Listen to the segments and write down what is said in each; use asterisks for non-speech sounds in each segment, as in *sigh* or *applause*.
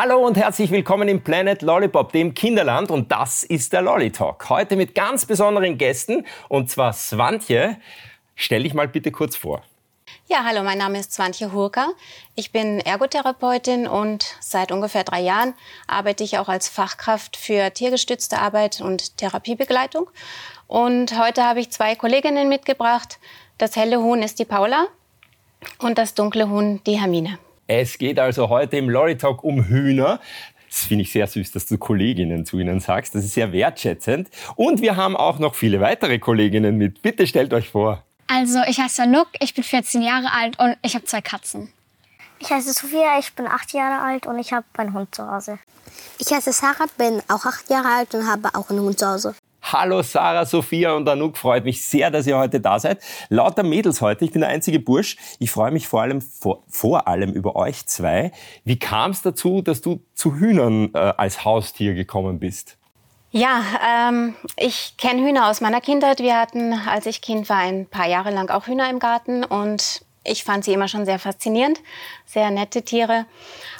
Hallo und herzlich willkommen im Planet Lollipop, dem Kinderland. Und das ist der Lolly Talk. Heute mit ganz besonderen Gästen. Und zwar Swantje. Stell dich mal bitte kurz vor. Ja, hallo, mein Name ist Swantje Hurka. Ich bin Ergotherapeutin und seit ungefähr drei Jahren arbeite ich auch als Fachkraft für tiergestützte Arbeit und Therapiebegleitung. Und heute habe ich zwei Kolleginnen mitgebracht. Das helle Huhn ist die Paula und das dunkle Huhn die Hermine. Es geht also heute im Lorry Talk um Hühner. Das finde ich sehr süß, dass du Kolleginnen zu ihnen sagst. Das ist sehr wertschätzend. Und wir haben auch noch viele weitere Kolleginnen mit. Bitte stellt euch vor. Also, ich heiße Anouk, ich bin 14 Jahre alt und ich habe zwei Katzen. Ich heiße Sophia, ich bin acht Jahre alt und ich habe einen Hund zu Hause. Ich heiße Sarah, bin auch acht Jahre alt und habe auch einen Hund zu Hause. Hallo Sarah, Sophia und Anouk, freut mich sehr, dass ihr heute da seid. Lauter Mädels heute, ich bin der einzige Bursch. Ich freue mich vor allem, vor, vor allem über euch zwei. Wie kam es dazu, dass du zu Hühnern äh, als Haustier gekommen bist? Ja, ähm, ich kenne Hühner aus meiner Kindheit. Wir hatten, als ich Kind war, ein paar Jahre lang auch Hühner im Garten und ich fand sie immer schon sehr faszinierend, sehr nette Tiere.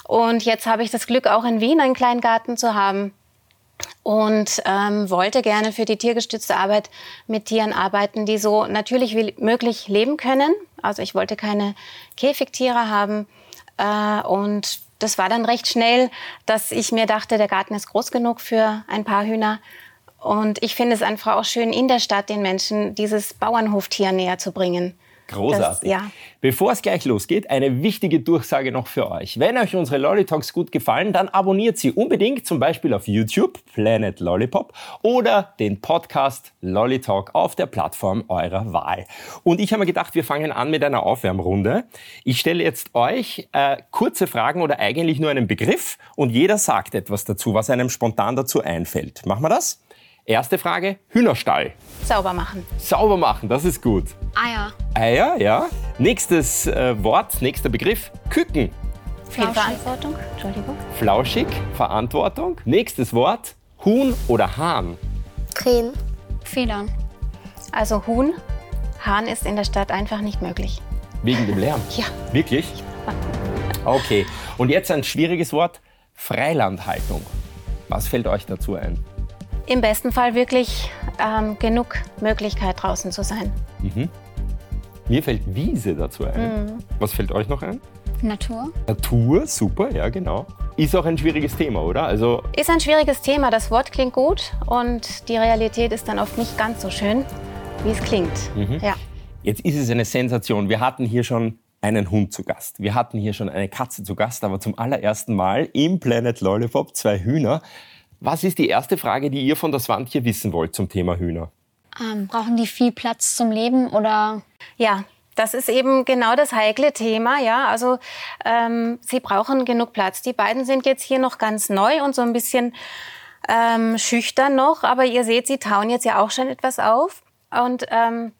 Und jetzt habe ich das Glück, auch in Wien einen kleinen Garten zu haben und ähm, wollte gerne für die tiergestützte Arbeit mit Tieren arbeiten, die so natürlich wie möglich leben können. Also ich wollte keine Käfigtiere haben äh, und das war dann recht schnell, dass ich mir dachte, der Garten ist groß genug für ein paar Hühner. Und ich finde es einfach auch schön, in der Stadt den Menschen dieses Bauernhoftier näher zu bringen. Großartig. Das, ja. Bevor es gleich losgeht, eine wichtige Durchsage noch für euch. Wenn euch unsere Lolly Talks gut gefallen, dann abonniert sie unbedingt, zum Beispiel auf YouTube, Planet Lollipop, oder den Podcast Lolly Talk auf der Plattform eurer Wahl. Und ich habe mir gedacht, wir fangen an mit einer Aufwärmrunde. Ich stelle jetzt euch äh, kurze Fragen oder eigentlich nur einen Begriff und jeder sagt etwas dazu, was einem spontan dazu einfällt. Machen wir das? Erste Frage, Hühnerstall. Sauber machen. Sauber machen, das ist gut. Eier. Eier, ja. Nächstes äh, Wort, nächster Begriff, Küken. Viel Verantwortung. Entschuldigung. Flauschig, Verantwortung. Nächstes Wort, Huhn oder Hahn. Krähen. Federn. Also Huhn, Hahn ist in der Stadt einfach nicht möglich. Wegen dem Lärm? Ja. Wirklich? Okay. Und jetzt ein schwieriges Wort, Freilandhaltung. Was fällt euch dazu ein? Im besten Fall wirklich ähm, genug Möglichkeit draußen zu sein. Mhm. Mir fällt Wiese dazu ein. Mhm. Was fällt euch noch ein? Natur. Natur, super, ja genau. Ist auch ein schwieriges Thema, oder? Also ist ein schwieriges Thema. Das Wort klingt gut und die Realität ist dann oft nicht ganz so schön, wie es klingt. Mhm. Ja. Jetzt ist es eine Sensation. Wir hatten hier schon einen Hund zu Gast. Wir hatten hier schon eine Katze zu Gast, aber zum allerersten Mal im Planet Lollipop zwei Hühner. Was ist die erste Frage, die ihr von der Swantje wissen wollt zum Thema Hühner? Ähm, brauchen die viel Platz zum Leben oder? Ja, das ist eben genau das heikle Thema, ja. Also ähm, sie brauchen genug Platz. Die beiden sind jetzt hier noch ganz neu und so ein bisschen ähm, schüchtern noch, aber ihr seht, sie tauen jetzt ja auch schon etwas auf. Und ähm,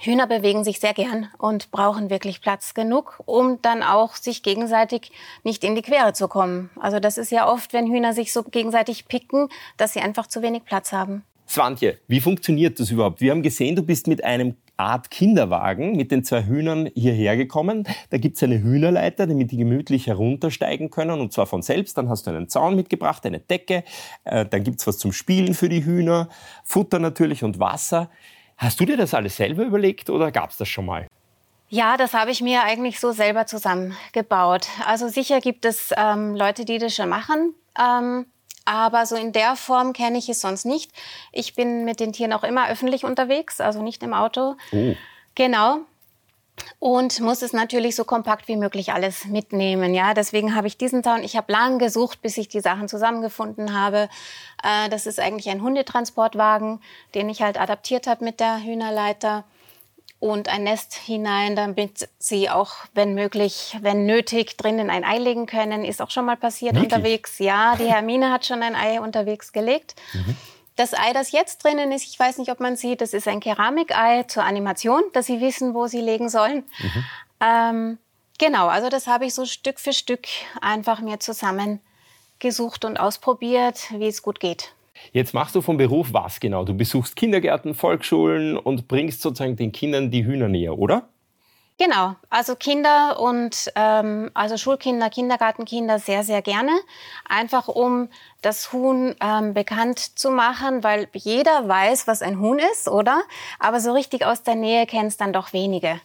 Hühner bewegen sich sehr gern und brauchen wirklich Platz genug, um dann auch sich gegenseitig nicht in die Quere zu kommen. Also das ist ja oft, wenn Hühner sich so gegenseitig picken, dass sie einfach zu wenig Platz haben. Swantje, wie funktioniert das überhaupt? Wir haben gesehen, du bist mit einem Art Kinderwagen mit den zwei Hühnern hierher gekommen. Da gibt's eine Hühnerleiter, damit die gemütlich heruntersteigen können und zwar von selbst. Dann hast du einen Zaun mitgebracht, eine Decke, äh, dann gibt's was zum Spielen für die Hühner, Futter natürlich und Wasser. Hast du dir das alles selber überlegt oder gab es das schon mal? Ja, das habe ich mir eigentlich so selber zusammengebaut. Also sicher gibt es ähm, Leute, die das schon machen. Ähm, aber so in der Form kenne ich es sonst nicht. Ich bin mit den Tieren auch immer öffentlich unterwegs, also nicht im Auto. Oh. Genau und muss es natürlich so kompakt wie möglich alles mitnehmen. Ja, deswegen habe ich diesen Zaun. Ich habe lang gesucht, bis ich die Sachen zusammengefunden habe. Äh, das ist eigentlich ein Hundetransportwagen, den ich halt adaptiert habe mit der Hühnerleiter und ein Nest hinein, damit sie auch, wenn möglich, wenn nötig, drinnen ein Ei legen können. Ist auch schon mal passiert Wirklich? unterwegs. Ja, die Hermine hat schon ein Ei unterwegs gelegt. Mhm. Das Ei, das jetzt drinnen ist, ich weiß nicht, ob man sieht, das ist ein Keramikei zur Animation, dass Sie wissen, wo Sie legen sollen. Mhm. Ähm, genau, also das habe ich so Stück für Stück einfach mir zusammengesucht und ausprobiert, wie es gut geht. Jetzt machst du vom Beruf was genau? Du besuchst Kindergärten, Volksschulen und bringst sozusagen den Kindern die Hühner näher, oder? Genau, also Kinder und ähm, also Schulkinder, Kindergartenkinder sehr, sehr gerne. Einfach um das Huhn ähm, bekannt zu machen, weil jeder weiß, was ein Huhn ist, oder? Aber so richtig aus der Nähe kennen dann doch wenige.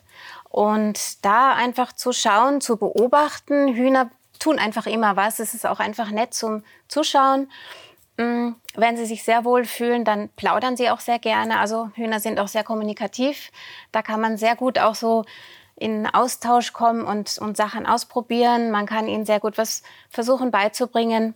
Und da einfach zu schauen, zu beobachten, Hühner tun einfach immer was. Es ist auch einfach nett zum Zuschauen. Mm, wenn sie sich sehr wohl fühlen, dann plaudern sie auch sehr gerne. Also Hühner sind auch sehr kommunikativ. Da kann man sehr gut auch so in Austausch kommen und, und Sachen ausprobieren. Man kann ihnen sehr gut was versuchen beizubringen.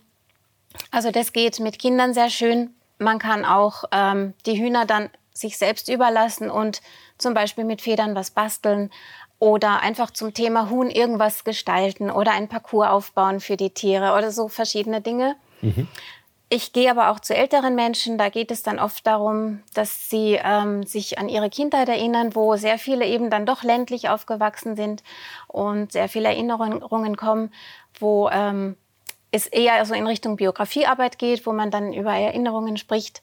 Also das geht mit Kindern sehr schön. Man kann auch ähm, die Hühner dann sich selbst überlassen und zum Beispiel mit Federn was basteln oder einfach zum Thema Huhn irgendwas gestalten oder ein Parcours aufbauen für die Tiere oder so verschiedene Dinge. Mhm. Ich gehe aber auch zu älteren Menschen. Da geht es dann oft darum, dass sie ähm, sich an ihre Kindheit erinnern, wo sehr viele eben dann doch ländlich aufgewachsen sind und sehr viele Erinnerungen kommen, wo ähm, es eher so in Richtung Biografiearbeit geht, wo man dann über Erinnerungen spricht,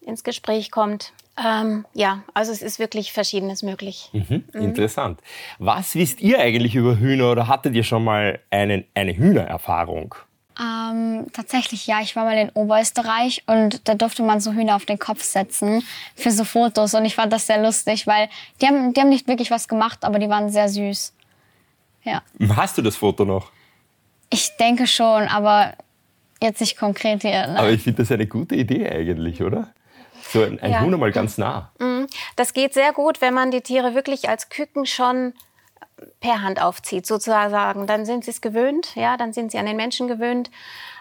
ins Gespräch kommt. Ähm, ja, also es ist wirklich Verschiedenes möglich. Mhm, mhm. Interessant. Was wisst ihr eigentlich über Hühner oder hattet ihr schon mal einen, eine Hühnererfahrung? Ähm, tatsächlich ja, ich war mal in Oberösterreich und da durfte man so Hühner auf den Kopf setzen für so Fotos und ich fand das sehr lustig, weil die haben, die haben nicht wirklich was gemacht, aber die waren sehr süß. Ja. Hast du das Foto noch? Ich denke schon, aber jetzt nicht konkret hier. Nein. Aber ich finde das eine gute Idee eigentlich, oder? So ein, ein ja. Huhn mal ganz nah. Mhm. Das geht sehr gut, wenn man die Tiere wirklich als Küken schon per Hand aufzieht, sozusagen. Dann sind sie es gewöhnt, ja, dann sind sie an den Menschen gewöhnt.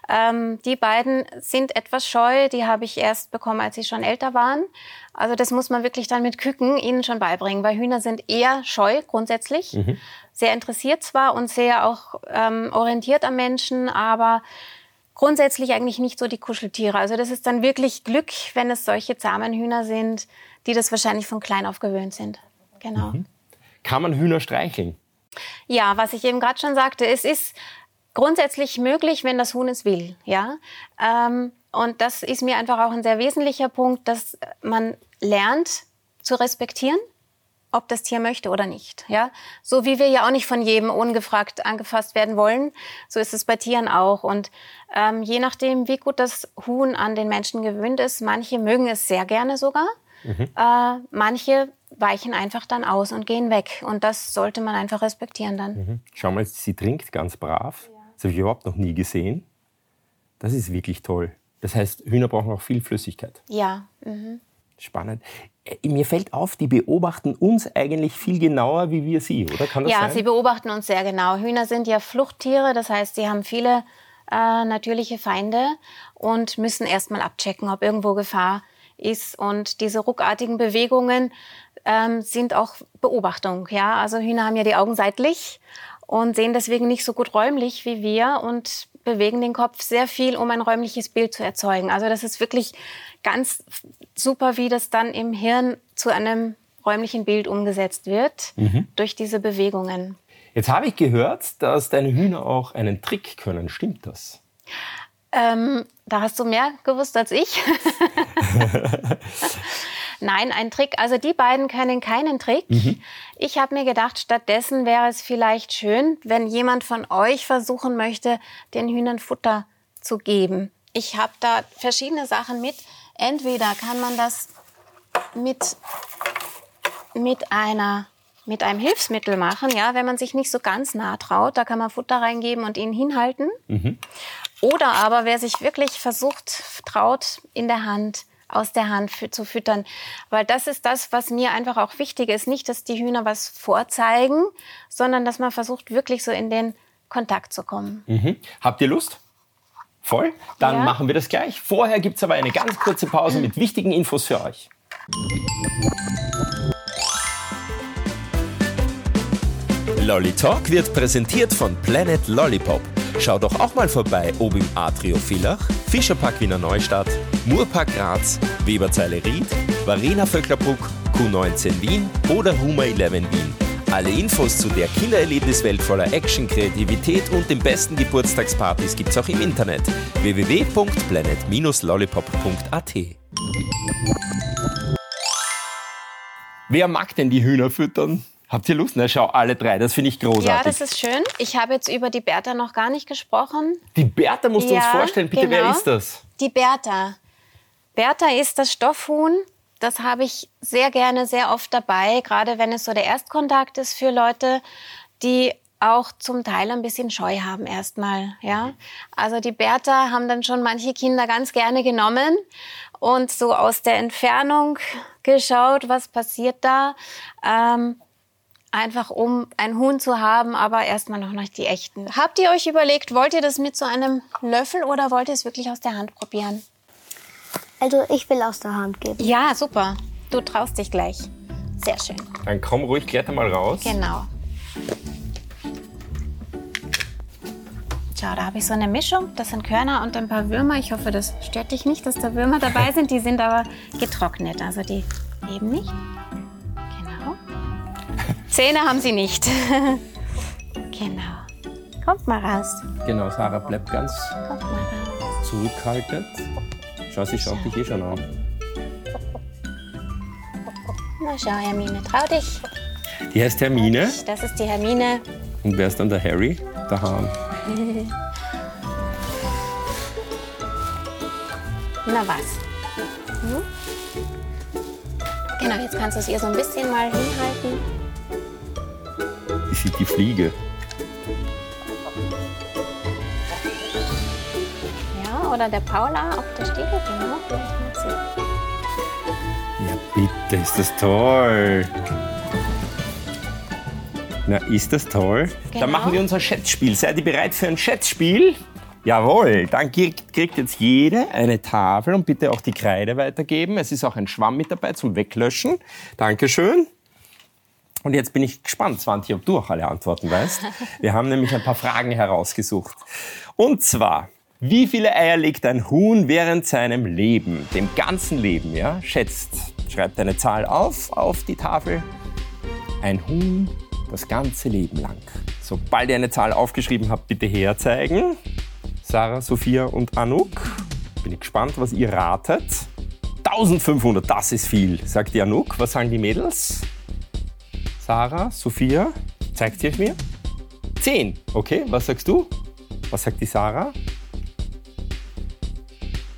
Ähm, die beiden sind etwas scheu, die habe ich erst bekommen, als sie schon älter waren. Also das muss man wirklich dann mit Küken ihnen schon beibringen, weil Hühner sind eher scheu grundsätzlich, mhm. sehr interessiert zwar und sehr auch ähm, orientiert am Menschen, aber grundsätzlich eigentlich nicht so die Kuscheltiere. Also das ist dann wirklich Glück, wenn es solche zahmen Hühner sind, die das wahrscheinlich von klein auf gewöhnt sind. Genau. Mhm. Kann man Hühner streicheln? Ja, was ich eben gerade schon sagte, es ist grundsätzlich möglich, wenn das Huhn es will. Ja, ähm, und das ist mir einfach auch ein sehr wesentlicher Punkt, dass man lernt zu respektieren, ob das Tier möchte oder nicht. Ja, so wie wir ja auch nicht von jedem ungefragt angefasst werden wollen, so ist es bei Tieren auch. Und ähm, je nachdem, wie gut das Huhn an den Menschen gewöhnt ist, manche mögen es sehr gerne sogar. Mhm. Äh, manche weichen einfach dann aus und gehen weg. Und das sollte man einfach respektieren dann. Mhm. Schau mal, sie trinkt ganz brav. Ja. Das habe ich überhaupt noch nie gesehen. Das ist wirklich toll. Das heißt, Hühner brauchen auch viel Flüssigkeit. Ja. Mhm. Spannend. Äh, mir fällt auf, die beobachten uns eigentlich viel genauer wie wir sie, oder? Kann das ja, sein? sie beobachten uns sehr genau. Hühner sind ja Fluchttiere, das heißt, sie haben viele äh, natürliche Feinde und müssen erstmal abchecken, ob irgendwo Gefahr ist. Und diese ruckartigen Bewegungen ähm, sind auch Beobachtung. Ja? Also Hühner haben ja die Augen seitlich und sehen deswegen nicht so gut räumlich wie wir und bewegen den Kopf sehr viel, um ein räumliches Bild zu erzeugen. Also das ist wirklich ganz super, wie das dann im Hirn zu einem räumlichen Bild umgesetzt wird mhm. durch diese Bewegungen. Jetzt habe ich gehört, dass deine Hühner auch einen Trick können. Stimmt das? Ähm, da hast du mehr gewusst als ich. *laughs* Nein, ein Trick. Also die beiden können keinen Trick. Mhm. Ich habe mir gedacht, stattdessen wäre es vielleicht schön, wenn jemand von euch versuchen möchte, den Hühnern Futter zu geben. Ich habe da verschiedene Sachen mit. Entweder kann man das mit, mit einer mit einem Hilfsmittel machen, ja, wenn man sich nicht so ganz nah traut, da kann man Futter reingeben und ihn hinhalten. Mhm. Oder aber wer sich wirklich versucht, traut, in der Hand aus der Hand für, zu füttern. Weil das ist das, was mir einfach auch wichtig ist. Nicht, dass die Hühner was vorzeigen, sondern dass man versucht, wirklich so in den Kontakt zu kommen. Mhm. Habt ihr Lust? Voll? Dann ja. machen wir das gleich. Vorher gibt es aber eine ganz kurze Pause mit wichtigen Infos für euch. Lolly Talk wird präsentiert von Planet Lollipop. Schau doch auch mal vorbei, ob im Atrio Villach, Fischerpark Wiener Neustadt, Murpark Graz, Weberzeile Ried, Varena Vöcklerbruck, Q19 Wien oder Huma 11 Wien. Alle Infos zu der Killererlebniswelt voller Action, Kreativität und den besten Geburtstagspartys gibt's auch im Internet www.planet-lollipop.at. Wer mag denn die Hühner füttern? Habt ihr Lust? Na, schau, alle drei. Das finde ich großartig. Ja, das ist schön. Ich habe jetzt über die Bertha noch gar nicht gesprochen. die Bertha musst du uns Ja, vorstellen. Bitte, wer genau. ist das? Die Bertha. Bertha ist das Stoffhuhn. Das habe ich sehr gerne, sehr oft dabei, gerade wenn es so der Erstkontakt ist für Leute, die auch zum Teil ein bisschen Scheu haben erstmal, ja. Also die Bertha haben dann schon manche Kinder ganz gerne genommen und so aus der Entfernung geschaut, was passiert da. Ähm, einfach um ein Huhn zu haben, aber erstmal noch nicht die echten. Habt ihr euch überlegt, wollt ihr das mit so einem Löffel oder wollt ihr es wirklich aus der Hand probieren? Also ich will aus der Hand geben. Ja, super. Du traust dich gleich. Sehr schön. Dann komm ruhig, kletter mal raus. Genau. Schau, da habe ich so eine Mischung. Das sind Körner und ein paar Würmer. Ich hoffe, das stört dich nicht, dass da Würmer dabei *laughs* sind. Die sind aber getrocknet, also die leben nicht. Zähne haben sie nicht. *laughs* genau. Kommt mal raus. Genau, Sarah bleibt ganz Kommt mal raus. zurückhaltend. Schau, sie schaut dich eh schon an. Na schau, Hermine, trau dich. Die heißt Hermine. Das ist die Hermine. Und wer ist dann der Harry? Der Hahn. *laughs* Na was? Hm? Genau, jetzt kannst du es ihr so ein bisschen mal hinhalten. Die sieht die Fliege. Ja, oder der Paula auf der Stiege, genau. Sie. Ja, bitte, ist das toll. Na, ist das toll? Dann Genau. machen wir unser Schätzspiel. Seid ihr bereit für ein Schätzspiel? Jawohl, dann kriegt, kriegt jetzt jede eine Tafel und bitte auch die Kreide weitergeben. Es ist auch ein Schwamm mit dabei zum Weglöschen. Dankeschön. Und jetzt bin ich gespannt, Swantje, ob du auch alle Antworten weißt. *laughs* Wir haben nämlich ein paar Fragen herausgesucht. Und zwar, wie viele Eier legt ein Huhn während seinem Leben, dem ganzen Leben, ja? Schätzt. Schreibt eine Zahl auf, auf die Tafel. Ein Huhn das ganze Leben lang. Sobald ihr eine Zahl aufgeschrieben habt, bitte herzeigen. Sarah, Sophia und Anouk. Bin ich gespannt, was ihr ratet. 1500, das ist viel, sagt die Anouk. Was sagen die Mädels? Sarah, Sophia, zeigt ihr es mir? 10, okay, was sagst du? Was sagt die Sarah?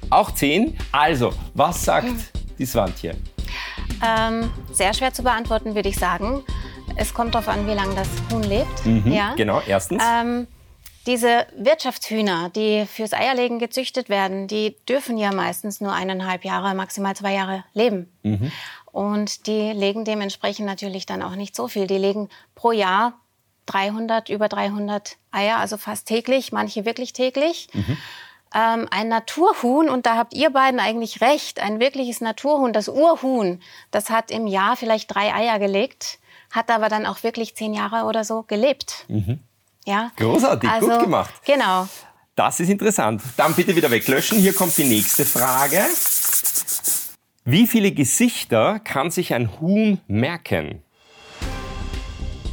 Auch 10. Also, was sagt die Swantje? Ähm, sehr schwer zu beantworten, würde ich sagen. Es kommt darauf an, wie lange das Huhn lebt. ja. Genau, erstens. Ähm, diese Wirtschaftshühner, die fürs Eierlegen gezüchtet werden, die dürfen ja meistens nur eineinhalb Jahre, maximal zwei Jahre leben. Und die legen dementsprechend natürlich dann auch nicht so viel. Die legen pro Jahr 300, über 300 Eier, also fast täglich, manche wirklich täglich. Ähm, ein Naturhuhn, und da habt ihr beiden eigentlich recht, ein wirkliches Naturhuhn, das Urhuhn, das hat im Jahr vielleicht drei Eier gelegt, hat aber dann auch wirklich zehn Jahre oder so gelebt. Ja. Großartig, gut also, gemacht. Genau. Das ist interessant. Dann bitte wieder weglöschen. Hier kommt die nächste Frage. Wie viele Gesichter kann sich ein Huhn merken?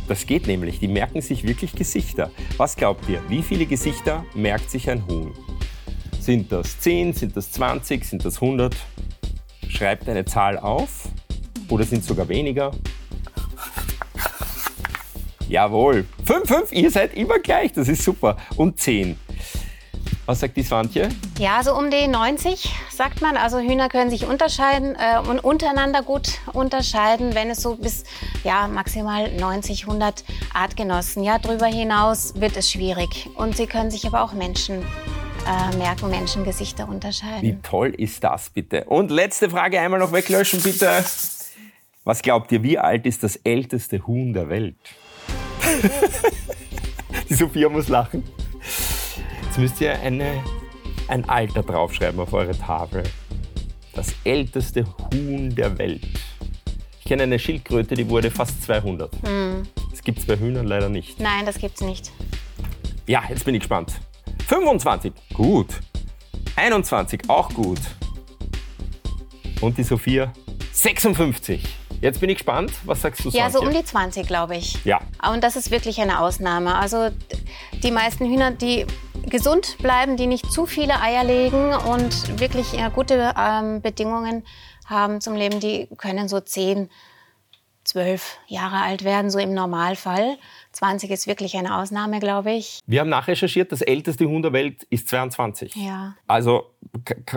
Das geht nämlich. Die merken sich wirklich Gesichter. Was glaubt ihr? Wie viele Gesichter merkt sich ein Huhn? Sind das 10? Sind das 20? Sind das 100? Schreibt eine Zahl auf. Oder sind sogar weniger? Jawohl. 5, 5, ihr seid immer gleich. Das ist super. Und 10. Was sagt die Swantje? Ja, so um die 90 sagt man. Also Hühner können sich unterscheiden äh, und untereinander gut unterscheiden, wenn es so bis ja maximal 90, 100 Artgenossen. Ja, darüber hinaus wird es schwierig. Und sie können sich aber auch Menschen äh, merken, Menschengesichter unterscheiden. Wie toll ist das bitte? Und letzte Frage einmal noch weglöschen bitte. Was glaubt ihr, wie alt ist das älteste Huhn der Welt? *laughs* die Sophia muss lachen. Jetzt müsst ihr eine, ein Alter draufschreiben auf eure Tafel. Das älteste Huhn der Welt. Ich kenne eine Schildkröte, die wurde fast 200. Das gibt es bei Hühnern leider nicht. Nein, das gibt's nicht. Ja, jetzt bin ich gespannt. 25, gut. 21, auch gut. Und die Sophia, 56. Jetzt bin ich gespannt. Was sagst du, Ja, so um die 20, glaube ich. Ja. Und das ist wirklich eine Ausnahme. Also die meisten Hühner, die gesund bleiben, die nicht zu viele Eier legen und wirklich ja, gute ähm, Bedingungen haben zum Leben, die können so 10, zwölf Jahre alt werden, so im Normalfall. 20 ist wirklich eine Ausnahme, glaube ich. Wir haben nachrecherchiert, das älteste Huhn der Welt ist 22. Ja. Also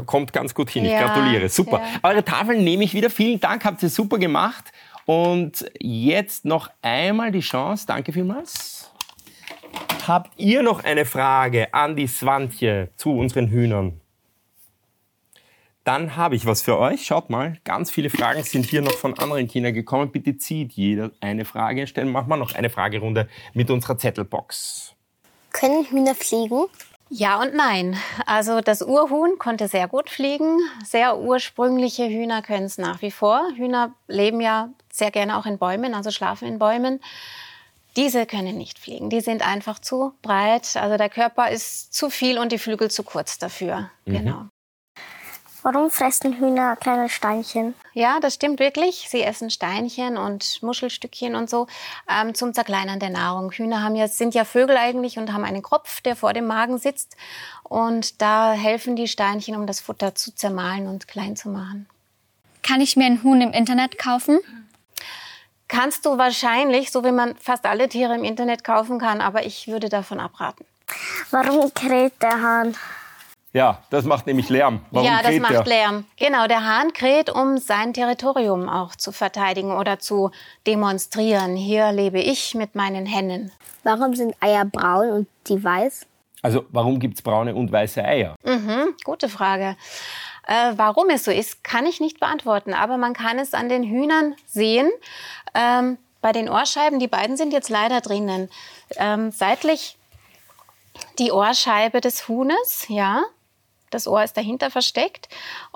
kommt ganz gut hin. Ich Ja, gratuliere. Super. ja. Eure Tafeln nehme ich wieder. Vielen Dank, habt ihr super gemacht. Und jetzt noch einmal die Chance. Danke vielmals. Habt ihr noch eine Frage an die Swantje zu unseren Hühnern? Dann habe ich was für euch. Schaut mal, ganz viele Fragen sind hier noch von anderen Kindern gekommen. Bitte zieht jeder eine Frage. Stellen machen wir noch eine Fragerunde mit unserer Zettelbox. Können Hühner fliegen? Ja und nein. Also das Urhuhn konnte sehr gut fliegen. Sehr ursprüngliche Hühner können es nach wie vor. Hühner leben ja sehr gerne auch in Bäumen, also schlafen in Bäumen. Diese können nicht fliegen. Die sind einfach zu breit. Also der Körper ist zu viel und die Flügel zu kurz dafür. Genau. Warum fressen Hühner kleine Steinchen? Ja, das stimmt wirklich. Sie essen Steinchen und Muschelstückchen und so ähm, zum Zerkleinern der Nahrung. Hühner haben ja, sind ja Vögel eigentlich und haben einen Kopf, der vor dem Magen sitzt. Und da helfen die Steinchen, um das Futter zu zermahlen und klein zu machen. Kann ich mir ein Huhn im Internet kaufen? Kannst du wahrscheinlich, so wie man fast alle Tiere im Internet kaufen kann, aber ich würde davon abraten. Warum kräht der Hahn? Ja, das macht nämlich Lärm. Warum ja, das macht der? Lärm. Genau, der Hahn kräht, um sein Territorium auch zu verteidigen oder zu demonstrieren. Hier lebe ich mit meinen Hennen. Warum sind Eier braun und die weiß? Also warum gibt es braune und weiße Eier? Mhm, gute Frage. Äh, warum es so ist, kann ich nicht beantworten, aber man kann es an den Hühnern sehen. Ähm, bei den Ohrscheiben, die beiden sind jetzt leider drinnen. Ähm, seitlich die Ohrscheibe des Huhnes, ja. Das Ohr ist dahinter versteckt.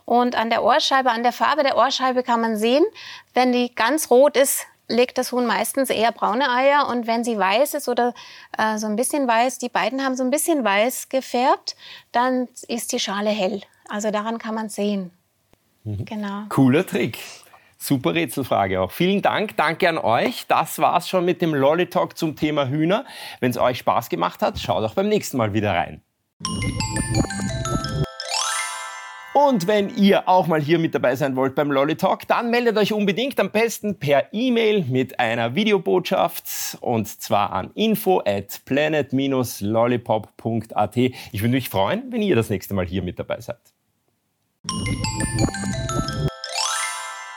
Und an der Ohrscheibe, an der Farbe der Ohrscheibe kann man sehen, wenn die ganz rot ist, legt das Huhn meistens eher braune Eier. Und wenn sie weiß ist oder äh, so ein bisschen weiß, die beiden haben so ein bisschen weiß gefärbt, dann ist die Schale hell. Also daran kann man sehen. Genau. Cooler Trick. Super Rätselfrage auch. Vielen Dank, danke an euch. Das war's schon mit dem Lolly Talk zum Thema Hühner. Wenn es euch Spaß gemacht hat, schaut auch beim nächsten Mal wieder rein. Und wenn ihr auch mal hier mit dabei sein wollt beim Lolly Talk, dann meldet euch unbedingt am besten per E-Mail mit einer Videobotschaft und zwar an info at planet-lollipop.at. Ich würde mich freuen, wenn ihr das nächste Mal hier mit dabei seid.